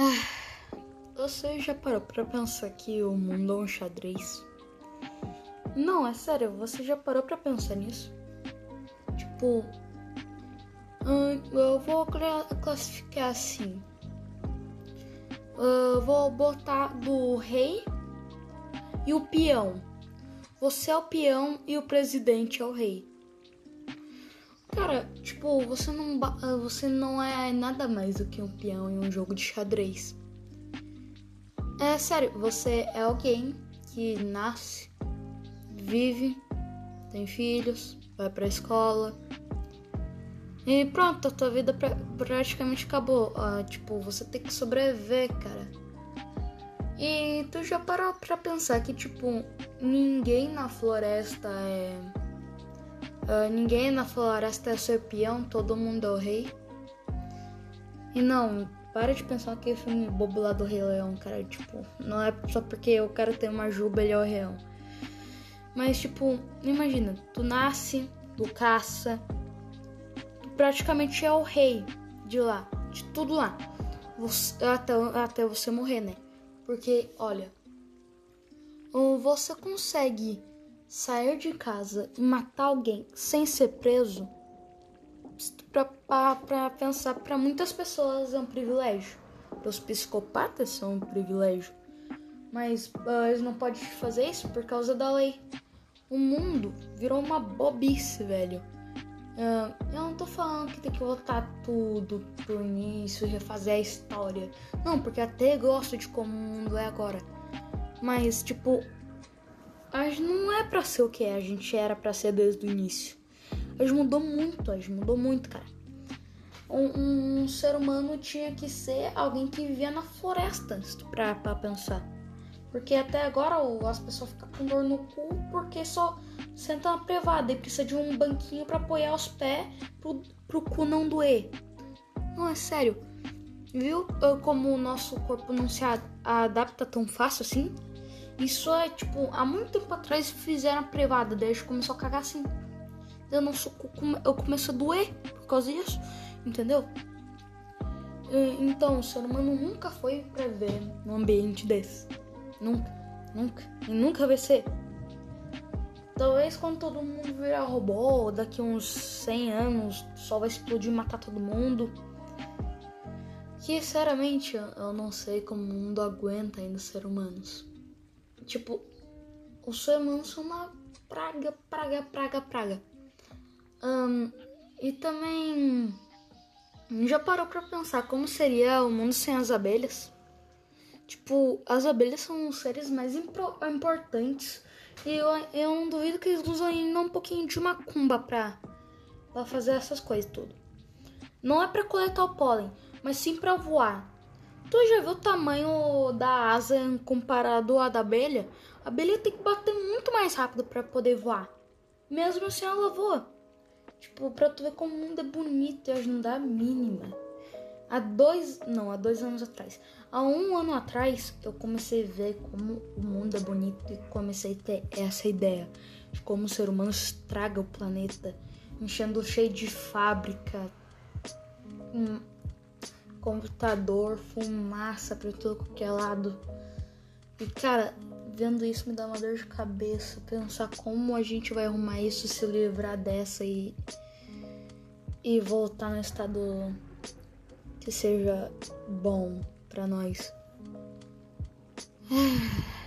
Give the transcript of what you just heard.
Ah, você já parou pra pensar que o mundo é um xadrez? Não, é sério, você já parou pra pensar nisso? Tipo, hum, eu vou classificar assim. Eu vou botar do rei e o peão. Você é o peão e o presidente é o rei. Cara, tipo, você não, você não é nada mais do que um peão em um jogo de xadrez. É sério, você é alguém que nasce, vive, tem filhos, vai pra escola. E pronto, a tua vida pra, praticamente acabou. Ah, tipo, você tem que sobreviver, cara. E tu já parou pra pensar que, tipo, ninguém na floresta é Uh, ninguém na floresta é ser peão, todo mundo é o rei. E não, para de pensar que filme bobo lá do Rei Leão, cara. Tipo, não é só porque o cara tem uma juba, ele é o reão. Mas, tipo, imagina, tu nasce, tu caça, tu praticamente é o rei de lá, de tudo lá. Você, até, até você morrer, né? Porque, olha, você consegue sair de casa e matar alguém sem ser preso, para pensar para muitas pessoas é um privilégio. Para os psicopatas são um privilégio. Mas uh, eles não podem fazer isso por causa da lei. O mundo virou uma bobice, velho. Uh, eu não tô falando que tem que voltar tudo pro início e refazer a história. Não, porque até gosto de como o mundo é agora. Mas, tipo, a gente não é para ser o que é, a gente era para ser desde o início. A gente mudou muito, a gente mudou muito, cara. Um, um, ser humano tinha que ser alguém que vivia na floresta, pra, pra pensar. Porque até agora as pessoas ficam com dor no cu porque só senta na privada e precisa de um banquinho para apoiar os pés pro, pro cu não doer. Não, é sério. Viu como o nosso corpo não se adapta tão fácil assim? Isso é tipo, há muito tempo atrás fizeram a privada, daí começou a cagar assim. Eu não sou, eu começo a doer por causa disso, entendeu? Então, o ser humano nunca foi pra ver num ambiente desse. Nunca, nunca, e nunca vai ser. Talvez quando todo mundo virar robô, daqui uns 100 anos, só vai explodir e matar todo mundo. Que, sinceramente, eu não sei como o mundo aguenta ainda ser humanos. Tipo, os seres humanos são uma praga, praga, praga, praga. Um, e também. Já parou pra pensar como seria o mundo sem as abelhas? Tipo, as abelhas são os seres mais importantes. E eu, eu não duvido que eles usam ainda um pouquinho de macumba pra, pra fazer essas coisas tudo. Não é pra coletar o pólen, mas sim pra voar. Tu já viu o tamanho da asa comparado à da abelha? A abelha tem que bater muito mais rápido para poder voar. Mesmo assim ela voa. Tipo, pra tu ver como o mundo é bonito e não dá a mínima. Há dois. Não, há dois anos atrás. Há um ano atrás eu comecei a ver como o mundo é bonito e comecei a ter essa ideia de como o ser humano estraga o planeta, enchendo cheio de fábrica. Hum, computador, fumaça pra todo qualquer lado. E cara, vendo isso me dá uma dor de cabeça. Pensar como a gente vai arrumar isso, se livrar dessa e. e voltar no estado que seja bom para nós.